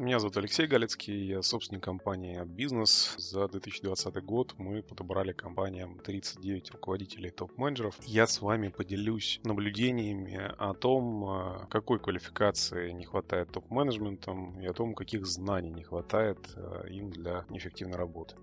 Меня зовут Алексей Галицкий, я собственник компании «Бизнес». За 2020 год мы подобрали компаниям 39 руководителей топ-менеджеров. Я с вами поделюсь наблюдениями о том, э, какой квалификации не хватает топ-менеджментам и о том, каких знаний не хватает э, им для эффективной работы.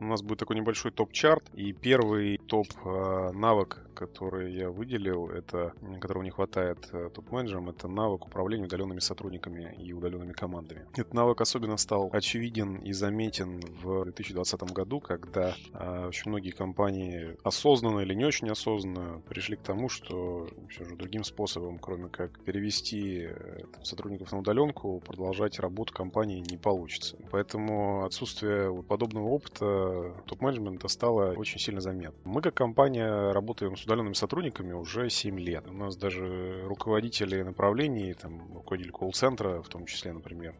У нас будет такой небольшой топ-чарт, и первый топ-навык, э, который я выделил, это, которого не хватает э, топ-менеджерам, это навык управления удаленными сотрудниками и удаленными командами. Этот навык особенно стал очевиден и заметен в 2020 году, когда э, очень многие компании осознанно или не очень осознанно пришли к тому, что все же другим способом, кроме как перевести там, сотрудников на удаленку, продолжать работу компании не получится. Поэтому отсутствие подобного опыта топ-менеджмента стало очень сильно заметно. Мы как компания работаем с удаленными сотрудниками уже 7 лет. У нас даже руководители направлений, там, руководитель колл-центра в том числе, например,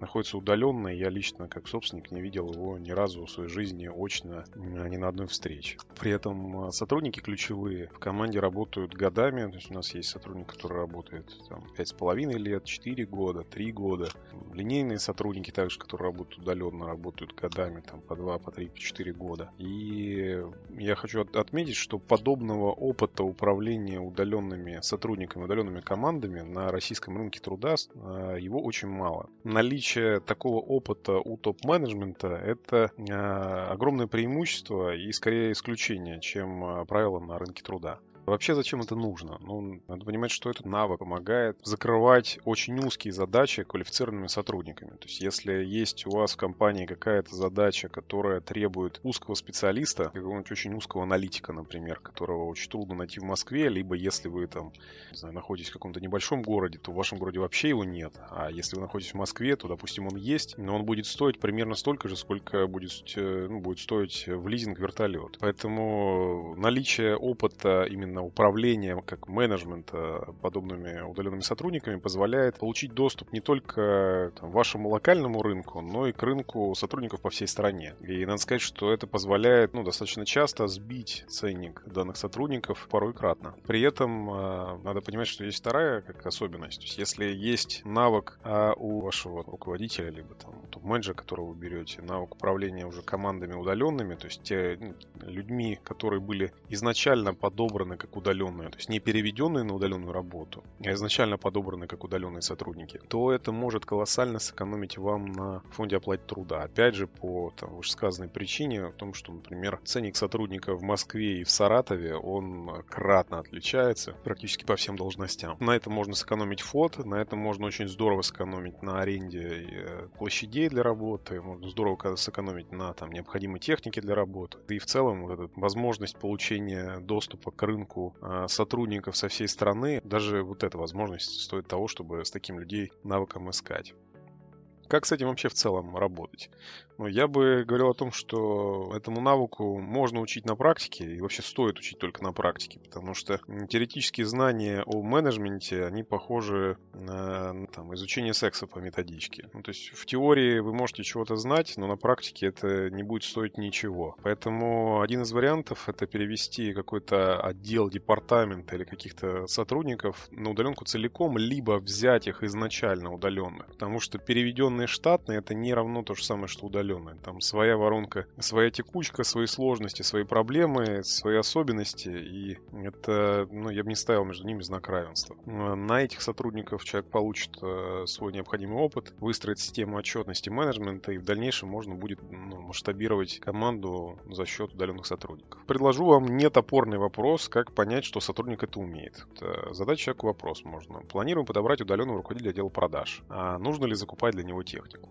находится удаленно, и я лично, как собственник, не видел его ни разу в своей жизни очно ни на одной встрече. При этом а, сотрудники ключевые в команде работают годами, то есть у нас есть сотрудник, который работает там, 5,5 лет, 4 года, 3 года. Линейные сотрудники также, которые работают удаленно, работают годами, там, по 2, по 3, по 4 года. И я хочу отметить, что подобного опыта управления удаленными сотрудниками, удаленными командами на российском рынке труда а, его очень мало. Наличие наличие такого опыта у топ-менеджмента – это э, огромное преимущество и скорее исключение, чем э, правило на рынке труда. Вообще зачем это нужно? Ну, надо понимать, что этот навык помогает закрывать очень узкие задачи квалифицированными сотрудниками. То есть, если есть у вас в компании какая-то задача, которая требует узкого специалиста, какого-нибудь очень узкого аналитика, например, которого очень трудно найти в Москве, либо если вы там, не знаю, находитесь в каком-то небольшом городе, то в вашем городе вообще его нет. А если вы находитесь в Москве, то, допустим, он есть, но он будет стоить примерно столько же, сколько будет, э, ну, будет стоить в лизинг вертолет. Поэтому наличие опыта именно именно управление, как менеджмента подобными удаленными сотрудниками позволяет получить доступ не только там, вашему локальному рынку, но и к рынку сотрудников по всей стране. И надо сказать, что это позволяет ну, достаточно часто сбить ценник данных сотрудников порой кратно. При этом э, надо понимать, что есть вторая как особенность. То есть, если есть навык а у вашего руководителя, либо там топ-менеджера, которого вы берете, навык управления уже командами удаленными, то есть те ну, людьми, которые были изначально подобраны как удаленные, то есть не переведенные на удаленную работу, а изначально подобранные как удаленные сотрудники, то это может колоссально сэкономить вам на фонде оплаты труда. Опять же, по там, вышесказанной причине, в том, что, например, ценник сотрудника в Москве и в Саратове, он кратно отличается практически по всем должностям. На этом можно сэкономить фот, на этом можно очень здорово сэкономить на аренде э, площадей для работы, можно здорово сэкономить на там, необходимой технике для работы. И в целом вот эта возможность получения доступа к рынку нехватку а, сотрудников со всей страны, даже вот эта возможность стоит того, чтобы с таким людей навыком искать. Как с этим вообще в целом работать? Ну, я бы говорил о том, что этому навыку можно учить на практике, и вообще стоит учить только на практике, потому что теоретические знания о менеджменте, они похожи на там, изучение секса по методичке. Ну, то есть в теории вы можете чего-то знать, но на практике это не будет стоить ничего. Поэтому один из вариантов это перевести какой-то отдел, департамент или каких-то сотрудников на удаленку целиком, либо взять их изначально удаленных. Потому что переведенные штатные это не равно то же самое, что удаленные удаленные. Там своя воронка, своя текучка, свои сложности, свои проблемы, свои особенности. И это, ну, я бы не ставил между ними знак равенства. На этих сотрудников человек получит э, свой необходимый опыт, выстроит систему отчетности менеджмента, и в дальнейшем можно будет ну, масштабировать команду за счет удаленных сотрудников. Предложу вам нетопорный вопрос, как понять, что сотрудник это умеет. Это задать человеку вопрос можно. Планируем подобрать удаленного руководителя отдела продаж. А нужно ли закупать для него технику?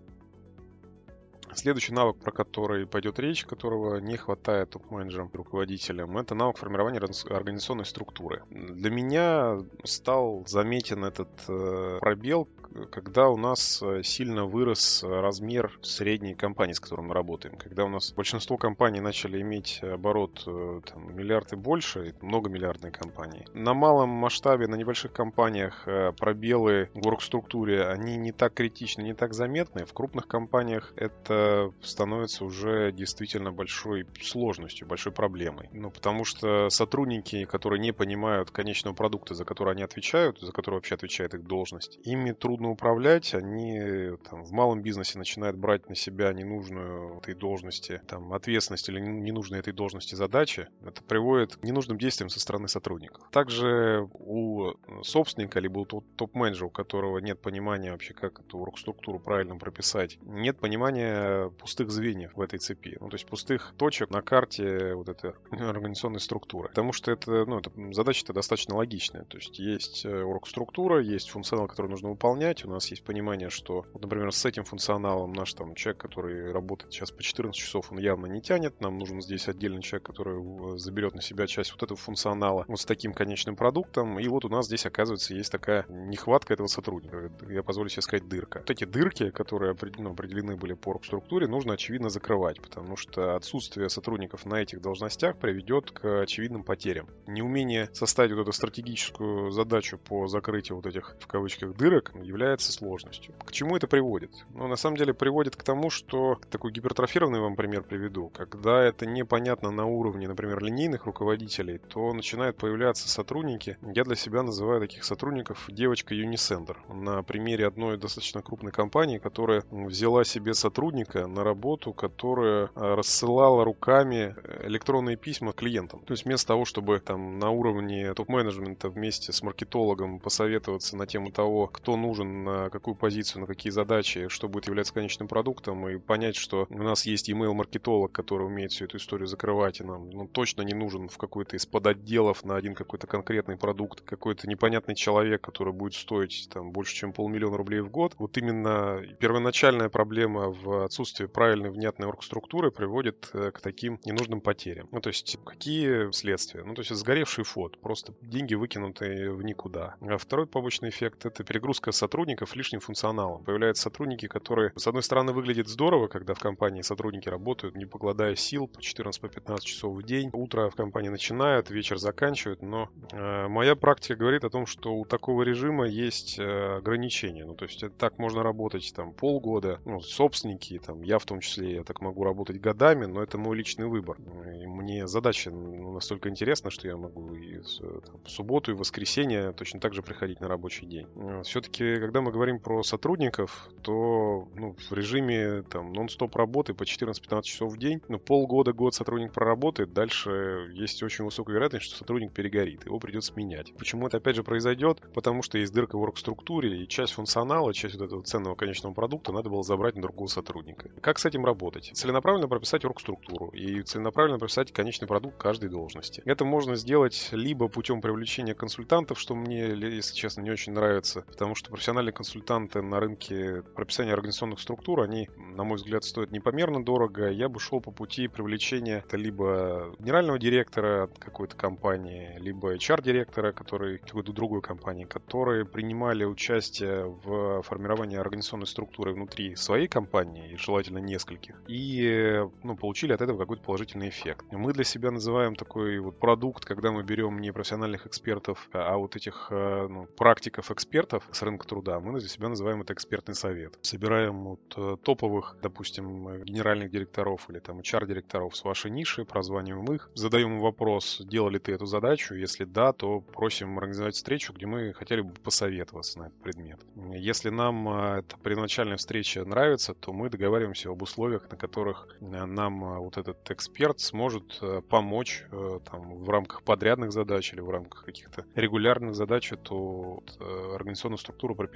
Следующий навык, про который пойдет речь, которого не хватает топ-менеджерам руководителям, это навык формирования организационной структуры. Для меня стал заметен этот э, пробел, когда у нас э, сильно вырос размер средней компании, с которой мы работаем. Когда у нас большинство компаний начали иметь оборот э, там, миллиард и больше, многомиллиардные компании. На малом масштабе, на небольших компаниях пробелы в оргструктуре, они не так критичны, не так заметны. В крупных компаниях это становится уже действительно большой сложностью, большой проблемой. Ну, потому что сотрудники, которые не понимают конечного продукта, за который они отвечают, за который вообще отвечает их должность, ими трудно управлять, они там, в малом бизнесе начинают брать на себя ненужную этой должности там, ответственность или ненужные этой должности задачи. Это приводит к ненужным действиям со стороны сотрудников. Также у собственника, либо у топ-менеджера, у которого нет понимания вообще, как эту структуру правильно прописать, нет понимания пустых звеньев в этой цепи. Ну, то есть пустых точек на карте вот этой организационной структуры. Потому что это, ну, это задача-то достаточно логичная. То есть есть э, орг-структура, есть функционал, который нужно выполнять. У нас есть понимание, что, вот, например, с этим функционалом наш там человек, который работает сейчас по 14 часов, он явно не тянет. Нам нужен здесь отдельный человек, который заберет на себя часть вот этого функционала вот с таким конечным продуктом. И вот у нас здесь, оказывается, есть такая нехватка этого сотрудника. Я позволю себе сказать дырка. Вот эти дырки, которые ну, определены были по структуре, нужно, очевидно, закрывать, потому что отсутствие сотрудников на этих должностях приведет к очевидным потерям. Неумение составить вот эту стратегическую задачу по закрытию вот этих, в кавычках, дырок сложностью. К чему это приводит? Ну, на самом деле, приводит к тому, что такой гипертрофированный вам пример приведу. Когда это непонятно на уровне, например, линейных руководителей, то начинают появляться сотрудники. Я для себя называю таких сотрудников девочка Unisender. На примере одной достаточно крупной компании, которая взяла себе сотрудника на работу, которая а, рассылала руками электронные письма клиентам. То есть вместо того, чтобы там на уровне топ-менеджмента вместе с маркетологом посоветоваться на тему того, кто нужен на какую позицию, на какие задачи, что будет являться конечным продуктом, и понять, что у нас есть email-маркетолог, который умеет всю эту историю закрывать, и нам ну, точно не нужен в какой-то из подотделов на один какой-то конкретный продукт, какой-то непонятный человек, который будет стоить там больше, чем полмиллиона рублей в год. Вот именно первоначальная проблема в отсутствии правильной внятной оргструктуры приводит э, к таким ненужным потерям. Ну, то есть, какие следствия? Ну, то есть, сгоревший фот, просто деньги выкинутые в никуда. А второй побочный эффект — это перегрузка сотрудников лишним функционалом. Появляются сотрудники, которые, с одной стороны, выглядят здорово, когда в компании сотрудники работают, не покладая сил по 14-15 по часов в день. Утро в компании начинают, вечер заканчивают, но э, моя практика говорит о том, что у такого режима есть э, ограничения. Ну, то есть, это так можно работать там полгода, ну, собственники, там, я в том числе, я так могу работать годами, но это мой личный выбор. И мне задача ну, настолько интересна, что я могу и там, в субботу, и в воскресенье точно так же приходить на рабочий день. Все-таки, когда мы говорим про сотрудников, то ну, в режиме там нон-стоп работы по 14-15 часов в день, ну, полгода, год сотрудник проработает, дальше есть очень высокая вероятность, что сотрудник перегорит, его придется менять. Почему это опять же произойдет? Потому что есть дырка в оргструктуре, и часть функционала, часть вот этого ценного конечного продукта надо было забрать на другого сотрудника. Как с этим работать? Целенаправленно прописать оргструктуру и целенаправленно прописать конечный продукт каждой должности. Это можно сделать либо путем привлечения консультантов, что мне, если честно, не очень нравится, потому что профессиональные консультанты на рынке прописания организационных структур, они, на мой взгляд, стоят непомерно дорого. Я бы шел по пути привлечения либо генерального директора какой-то компании, либо HR-директора, который какой-то другой компании, которые принимали участие в формировании организационной структуры внутри своей компании, желательно нескольких, и ну, получили от этого какой-то положительный эффект. Мы для себя называем такой вот продукт, когда мы берем не профессиональных экспертов, а вот этих э, ну, практиков-экспертов с рынка труда, мы для себя называем это экспертный совет. Собираем вот э, топовых, допустим, генеральных директоров или там HR-директоров с вашей ниши, прозваниваем их, задаем им вопрос, делали ты эту задачу, если да, то просим организовать встречу, где мы хотели бы посоветоваться на этот предмет. Если нам э, эта первоначальная встреча нравится, то мы договариваемся об условиях, на которых нам вот этот эксперт сможет помочь там, в рамках подрядных задач или в рамках каких-то регулярных задач эту э, организационную структуру прописать.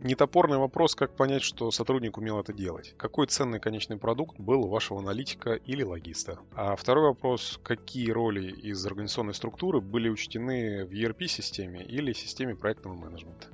Нетопорный вопрос, как понять, что сотрудник умел это делать. Какой ценный конечный продукт был у вашего аналитика или логиста? А второй вопрос, какие роли из организационной структуры были учтены в ERP-системе или системе проектного менеджмента?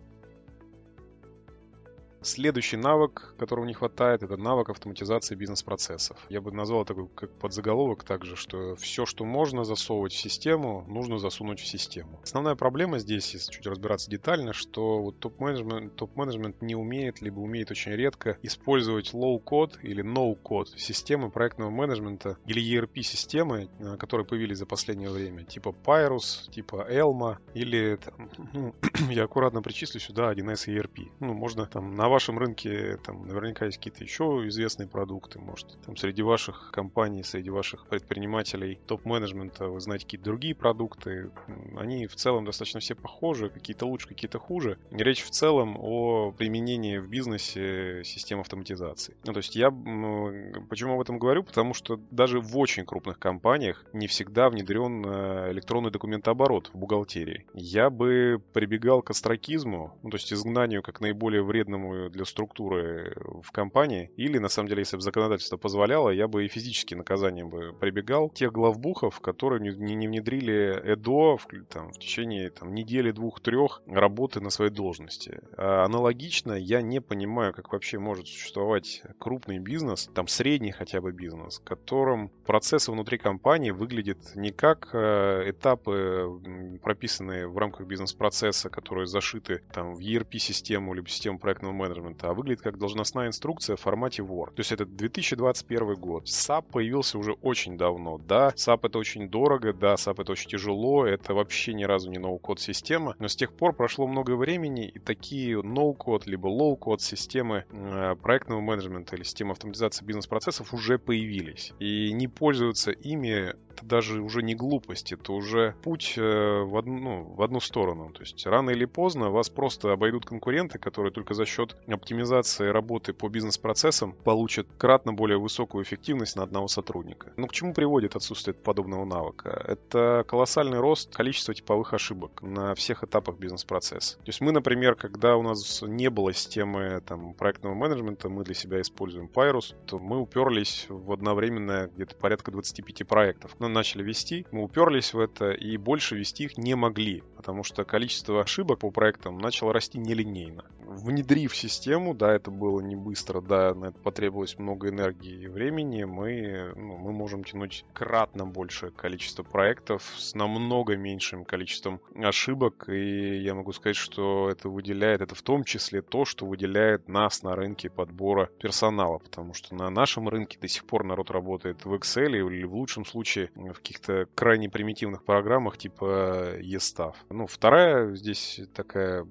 Следующий навык, которого не хватает, это навык автоматизации бизнес-процессов. Я бы назвал такой как подзаголовок также, что все, что можно засовывать в систему, нужно засунуть в систему. Основная проблема здесь, если чуть разбираться детально, что вот топ-менеджмент, топ-менеджмент не умеет, либо умеет очень редко использовать low-код или no-код системы проектного менеджмента или ERP-системы, э, которые появились за последнее время, типа Pyrus, типа Elma или, там, ну, я аккуратно причислю сюда 1С ERP. Ну, можно там на на вашем рынке там наверняка есть какие-то еще известные продукты, может, там среди ваших компаний, среди ваших предпринимателей топ-менеджмента вы знаете какие-то другие продукты. Они в целом достаточно все похожи, какие-то лучше, какие-то хуже. Речь в целом о применении в бизнесе систем автоматизации. Ну, то есть я почему об этом говорю? Потому что даже в очень крупных компаниях не всегда внедрен э, электронный документооборот в бухгалтерии. Я бы прибегал к астракизму, ну, то есть изгнанию как наиболее вредному для структуры в компании, или, на самом деле, если бы законодательство позволяло, я бы и физически наказанием бы прибегал тех главбухов, которые не, не внедрили ЭДО в, там, в течение там, недели, двух-трех работы на своей должности. А аналогично я не понимаю, как вообще может существовать крупный бизнес, там средний хотя бы бизнес, в котором процессы внутри компании выглядят не как э, этапы, прописанные в рамках бизнес-процесса, которые зашиты там в ERP-систему либо систему проектного менеджмента, а выглядит как должностная инструкция в формате Word. То есть это 2021 год. SAP появился уже очень давно. Да, SAP это очень дорого, да, SAP это очень тяжело, это вообще ни разу не no-code система, но с тех пор прошло много времени, и такие no-code либо low-code системы э, проектного менеджмента или системы автоматизации бизнес-процессов уже появились. И не пользоваться ими это даже уже не глупость, это уже путь э, в, одну, ну, в одну сторону. То есть рано или поздно вас просто обойдут конкуренты, которые только за счет оптимизации работы по бизнес-процессам получат кратно более высокую эффективность на одного сотрудника. Но к чему приводит отсутствие подобного навыка? Это колоссальный рост количества типовых ошибок на всех этапах бизнес-процесса. То есть мы, например, когда у нас не было системы там, проектного менеджмента, мы для себя используем Pyrus, то мы уперлись в одновременно где-то порядка 25 проектов начали вести, мы уперлись в это и больше вести их не могли, потому что количество ошибок по проектам начало расти нелинейно. Внедрив систему, да, это было не быстро, да, на это потребовалось много энергии и времени, мы, ну, мы можем тянуть кратно больше количество проектов с намного меньшим количеством ошибок, и я могу сказать, что это выделяет, это в том числе то, что выделяет нас на рынке подбора персонала, потому что на нашем рынке до сих пор народ работает в Excel или в лучшем случае в каких-то крайне примитивных программах типа eStaff. Ну, вторая здесь такая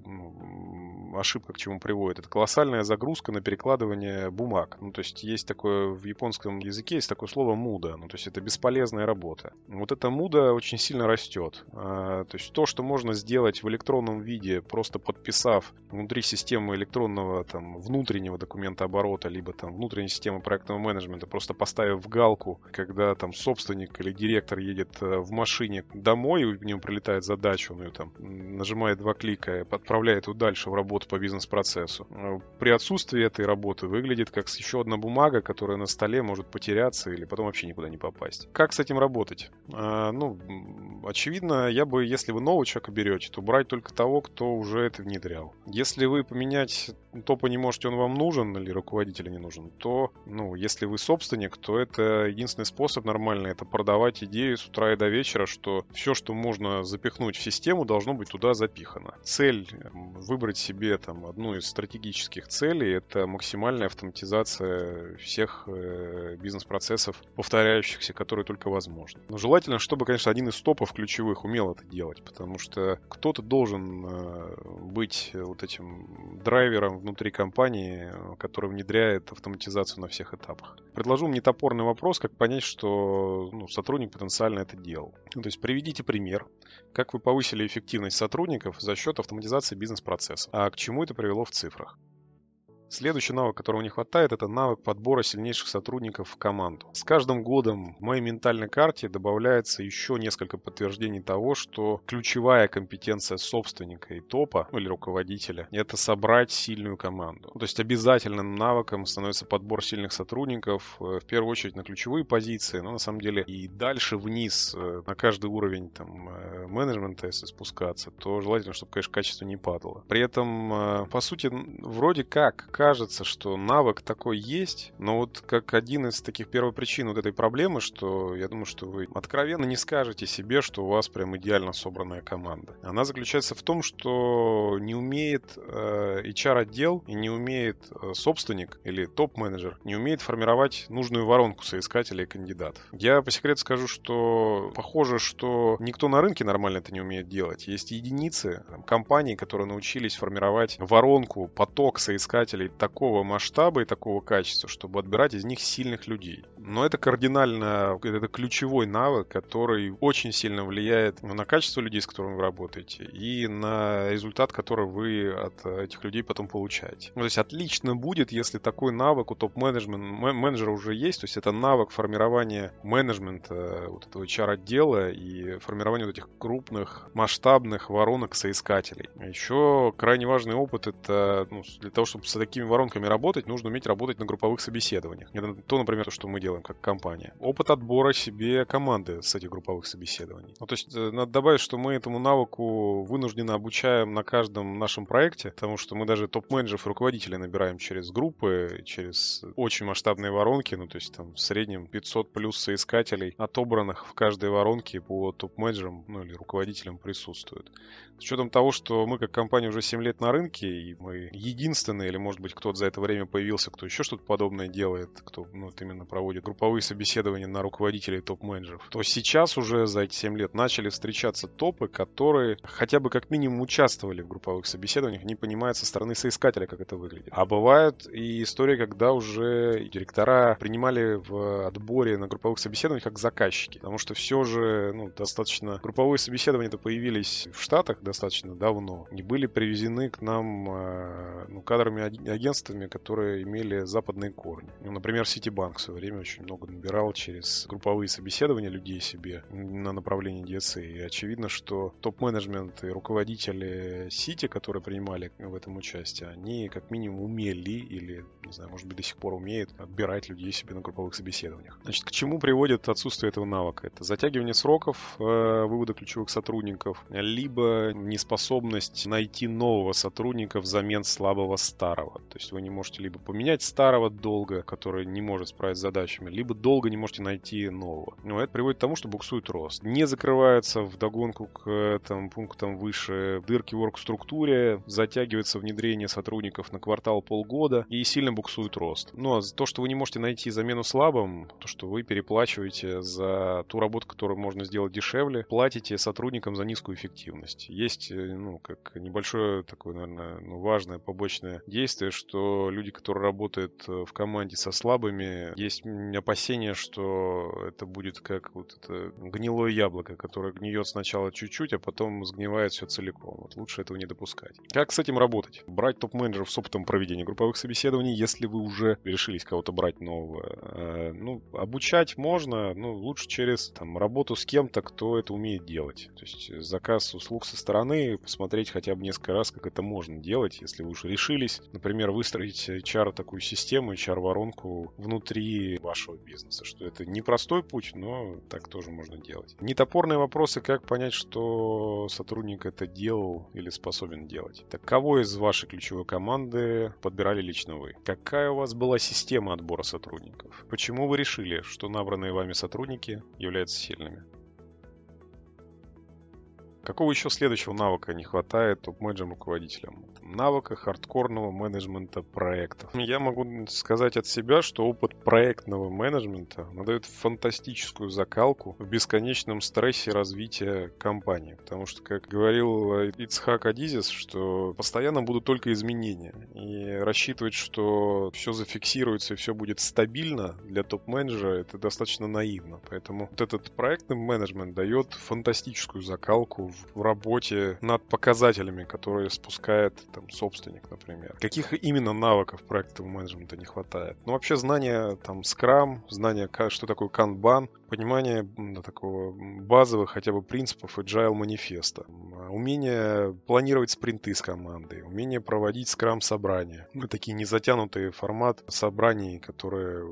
ошибка, к чему приводит, это колоссальная загрузка на перекладывание бумаг. Ну, то есть есть такое в японском языке, есть такое слово муда, ну, то есть это бесполезная работа. Вот эта муда очень сильно растет. А, то есть то, что можно сделать в электронном виде, просто подписав внутри системы электронного там внутреннего документа оборота, либо там внутренней системы проектного менеджмента, просто поставив галку, когда там собственник или директор едет э, в машине домой, у него прилетает задача, он ее там нажимает два клика отправляет его дальше в работу по бизнес-процессу. Э, при отсутствии этой работы выглядит как еще одна бумага, которая на столе может потеряться или потом вообще никуда не попасть. Как с этим работать? А, ну, очевидно, я бы, если вы нового человека берете, то брать только того, кто уже это внедрял. Если вы поменять топа не можете, он вам нужен или руководителя не нужен, то, ну, если вы собственник, то это единственный способ нормальный, это продавать идею с утра и до вечера, что все, что можно запихнуть в систему, должно быть туда запихано. Цель выбрать себе там одну из стратегических целей это максимальная автоматизация всех э, бизнес-процессов, повторяющихся, которые только возможно. Но желательно, чтобы, конечно, один из топов ключевых умел это делать, потому что кто-то должен э, быть вот этим драйвером внутри компании, который внедряет автоматизацию на всех этапах. Предложу мне топорный вопрос, как понять, что ну, сотрудник потенциально это делал. Ну, то есть приведите пример, как вы повысили эффективность сотрудников за счет автоматизации бизнес-процесса, а к чему это привело в цифрах. Следующий навык, которого не хватает, это навык подбора сильнейших сотрудников в команду. С каждым годом в моей ментальной карте добавляется еще несколько подтверждений того, что ключевая компетенция собственника и топа, ну или руководителя, это собрать сильную команду. То есть обязательным навыком становится подбор сильных сотрудников, э, в первую очередь на ключевые позиции, но на самом деле и дальше вниз, э, на каждый уровень там, э, менеджмента, если спускаться, то желательно, чтобы, конечно, качество не падало. При этом, по сути, вроде как кажется, что навык такой есть, но вот как один из таких первопричин вот этой проблемы, что я думаю, что вы откровенно не скажете себе, что у вас прям идеально собранная команда. Она заключается в том, что не умеет э, HR-отдел и не умеет э, собственник или топ-менеджер, не умеет формировать нужную воронку соискателей и кандидатов. Я по секрету скажу, что похоже, что никто на рынке нормально это не умеет делать. Есть единицы там, компаний, которые научились формировать воронку, поток соискателей такого масштаба и такого качества, чтобы отбирать из них сильных людей. Но это кардинально, это ключевой навык, который очень сильно влияет на качество людей, с которыми вы работаете, и на результат, который вы от этих людей потом получаете. Ну, то есть отлично будет, если такой навык у топ-менеджера уже есть, то есть это навык формирования менеджмента вот этого HR-отдела и формирования вот этих крупных масштабных воронок соискателей. Еще крайне важный опыт это ну, для того, чтобы с такими воронками работать, нужно уметь работать на групповых собеседованиях. Это то, например, то, что мы делаем как компания. Опыт отбора себе команды с этих групповых собеседований. Ну, то есть э, надо добавить, что мы этому навыку вынуждены обучаем на каждом нашем проекте, потому что мы даже топ-менеджеров и руководителей набираем через группы, через очень масштабные воронки, ну то есть там в среднем 500 плюс соискателей, отобранных в каждой воронке по топ-менеджерам, ну или руководителям присутствуют. С учетом того, что мы как компания уже 7 лет на рынке, и мы единственные, или может быть кто-то за это время появился, кто еще что-то подобное делает, кто ну, вот именно проводит групповые собеседования на руководителей топ-менеджеров, то сейчас уже за эти 7 лет начали встречаться топы, которые хотя бы как минимум участвовали в групповых собеседованиях, не понимают со стороны соискателя, как это выглядит. А бывают и истории, когда уже директора принимали в отборе на групповых собеседованиях как заказчики, потому что все же ну, достаточно... Групповые собеседования-то появились в Штатах, достаточно давно, не были привезены к нам э, ну, кадрами агентствами, которые имели западные корни. Ну, например, Ситибанк в свое время очень много набирал через групповые собеседования людей себе на направлении DSA. И очевидно, что топ-менеджмент и руководители Сити, которые принимали в этом участие, они как минимум умели или, не знаю, может быть, до сих пор умеют отбирать людей себе на групповых собеседованиях. Значит, к чему приводит отсутствие этого навыка? Это затягивание сроков э, вывода ключевых сотрудников, либо неспособность найти нового сотрудника взамен слабого старого. То есть вы не можете либо поменять старого долго, который не может справиться с задачами, либо долго не можете найти нового. Но это приводит к тому, что буксует рост. Не закрывается в догонку к там, пунктам выше дырки в орг-структуре, затягивается внедрение сотрудников на квартал полгода и сильно буксует рост. Ну а то, что вы не можете найти замену слабым, то, что вы переплачиваете за ту работу, которую можно сделать дешевле, платите сотрудникам за низкую эффективность есть, э, ну, как небольшое такое, наверное, ну, важное побочное действие, что люди, которые работают э, в команде со слабыми, есть опасение, что это будет как вот это гнилое яблоко, которое гниет сначала чуть-чуть, а потом сгнивает все целиком. Вот лучше этого не допускать. Как с этим работать? Брать топ-менеджеров с опытом проведения групповых собеседований, если вы уже решились кого-то брать нового. Э, ну, обучать можно, но лучше через там, работу с кем-то, кто это умеет делать. То есть заказ услуг со стороны посмотреть хотя бы несколько раз, как это можно делать, если вы уже решились, например, выстроить HR такую систему, HR-воронку внутри вашего бизнеса, что это не простой путь, но так тоже можно делать. Нетопорные вопросы, как понять, что сотрудник это делал или способен делать. Так кого из вашей ключевой команды подбирали лично вы? Какая у вас была система отбора сотрудников? Почему вы решили, что набранные вами сотрудники являются сильными? Какого еще следующего навыка не хватает топ-менеджерам руководителям? Навыка хардкорного менеджмента проектов. Я могу сказать от себя, что опыт проектного менеджмента надает фантастическую закалку в бесконечном стрессе развития компании. Потому что, как говорил Ицхак Адизис, что постоянно будут только изменения. И рассчитывать, что все зафиксируется и все будет стабильно для топ-менеджера, это достаточно наивно. Поэтому вот этот проектный менеджмент дает фантастическую закалку в работе над показателями, которые спускает там, собственник, например. Каких именно навыков проектового менеджмента не хватает? Ну, вообще знания там Scrum, знания, что такое Kanban, понимание ну, такого базовых хотя бы принципов agile манифеста, умение планировать спринты с командой, умение проводить скрам собрания. Ну, такие незатянутые формат собраний, которые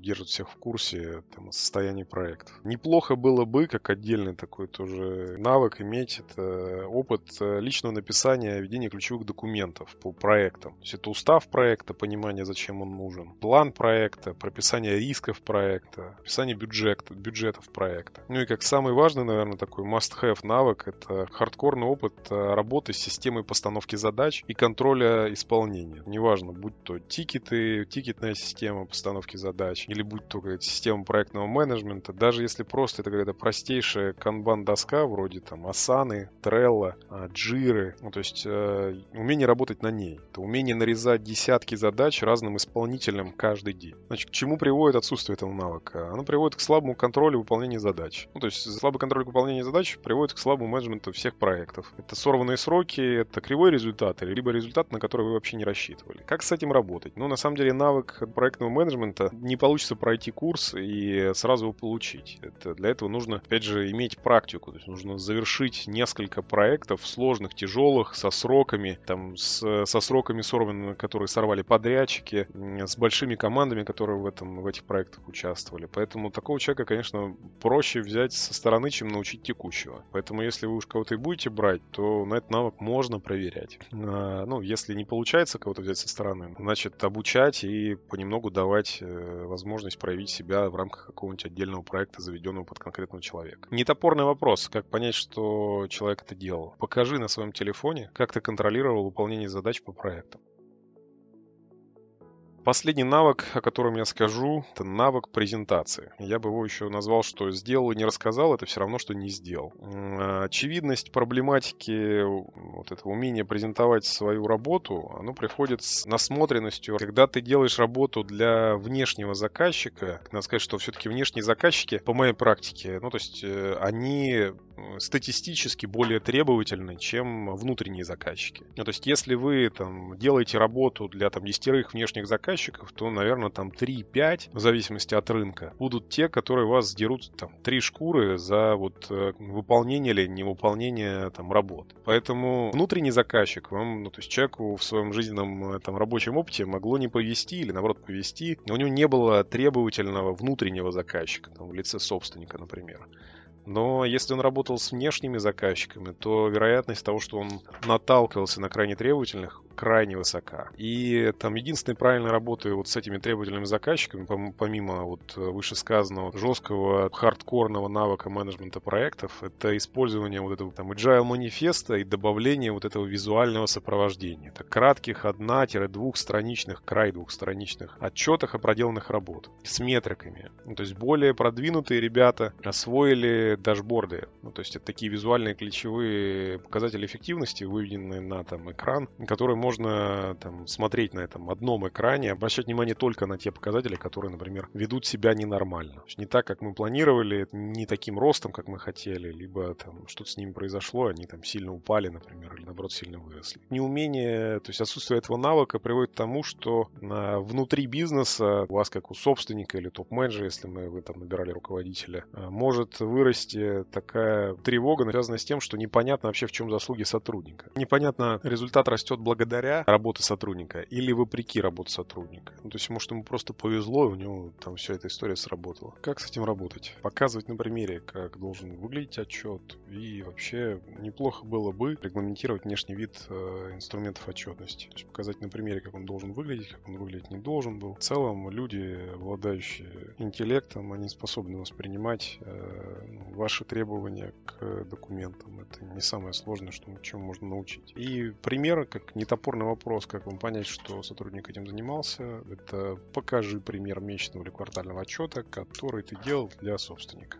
держат всех в курсе там, о проекта. Неплохо было бы, как отдельный такой тоже навык, иметь это опыт э, личного написания, ведения ключевых документов по проектам. То есть это устав проекта, понимание, зачем он нужен, план проекта, прописание рисков проекта, описание бюджета, бюджетов проекта. Ну и как самый важный, наверное, такой must-have навык, это хардкорный опыт э, работы с системой постановки задач и контроля исполнения. Неважно, будь то тикеты, тикетная система постановки задач, или будь то какая-то система проектного менеджмента, даже если просто это какая-то простейшая канбан-доска, вроде там Asana, Trello, Jira, ну, то есть э, умение работать на ней. Это умение нарезать десятки задач разным исполнителям каждый день. Значит, к чему приводит отсутствие этого навыка? Оно приводит к слабому контролю выполнения задач. Ну, то есть слабый контроль выполнения задач приводит к слабому менеджменту всех проектов. Это сорванные сроки, это кривой результат, либо результат, на который вы вообще не рассчитывали. Как с этим работать? Ну, на самом деле, навык проектного менеджмента не получится пройти курс и сразу его получить. Это, для этого нужно, опять же, иметь практику. То есть нужно завершить несколько проектов сложных, тяжелых, со сроками, там, с, со сроками сорванными, которые сорвали подрядчики, с большими командами, которые в, этом, в этих проектах участвовали. Поэтому такого человека, конечно, проще взять со стороны, чем научить текущего. Поэтому если вы уж кого-то и будете брать, то на этот навык можно проверять. А, ну, если не получается кого-то взять со стороны, значит, обучать и понемногу давать э, возможность проявить себя в рамках какого-нибудь отдельного проекта, заведенного под конкретного человека. Не топорный вопрос, как понять, что человек это делал. Покажи на своем телефоне, как ты контролировал выполнение задач по проектам. Последний навык, о котором я скажу, это навык презентации. Я бы его еще назвал, что сделал и не рассказал, это все равно, что не сделал. Очевидность проблематики вот этого умения презентовать свою работу, оно приходит с насмотренностью. Когда ты делаешь работу для внешнего заказчика, надо сказать, что все-таки внешние заказчики, по моей практике, ну то есть э, они статистически более требовательны, чем внутренние заказчики. Ну, то есть если вы там делаете работу для там десятерых внешних заказчиков, заказчиков, то, наверное, там 3-5, в зависимости от рынка, будут те, которые вас дерут там три шкуры за вот э, выполнение или невыполнение там работ. Поэтому внутренний заказчик вам, ну, то есть человеку в своем жизненном э, там рабочем опыте могло не повести или, наоборот, повести, но у него не было требовательного внутреннего заказчика, там, в лице собственника, например. Но если он работал с внешними заказчиками, то вероятность того, что он наталкивался на крайне требовательных, крайне высока. И там единственной правильной работой вот с этими требовательными заказчиками, помимо вот вышесказанного жесткого хардкорного навыка менеджмента проектов, это использование вот этого там agile манифеста и добавление вот этого визуального сопровождения. Это кратких одна-двухстраничных, край двухстраничных отчетах о проделанных работах с метриками. Ну, то есть более продвинутые ребята освоили дашборды. Ну, то есть это такие визуальные ключевые показатели эффективности, выведенные на там экран, которые можно можно там, смотреть на этом одном экране, обращать внимание только на те показатели, которые, например, ведут себя ненормально. Не так, как мы планировали, не таким ростом, как мы хотели, либо там что-то с ними произошло, они там сильно упали, например, или наоборот сильно выросли. Неумение, то есть отсутствие этого навыка приводит к тому, что внутри бизнеса у вас, как у собственника или топ-менеджера, если мы, вы там набирали руководителя, а, может вырасти такая тревога, связанная с тем, что непонятно вообще в чем заслуги сотрудника. Непонятно, результат растет благодаря благодаря работе сотрудника или вопреки работе сотрудника. Ну, то есть, может, ему просто повезло, и у него там вся эта история сработала. Как с этим работать? Показывать на примере, как должен выглядеть отчет. И вообще неплохо было бы регламентировать внешний вид э, инструментов отчетности. То есть показать на примере, как он должен выглядеть, как он выглядеть не должен был. В целом, люди, обладающие интеллектом, они способны воспринимать э, ну, ваши требования к документам. Это не самое сложное, что, чему можно научить. И пример, как не топор спорный вопрос, как вам понять, что сотрудник этим занимался. Это покажи пример месячного или квартального отчета, который ты делал для собственника.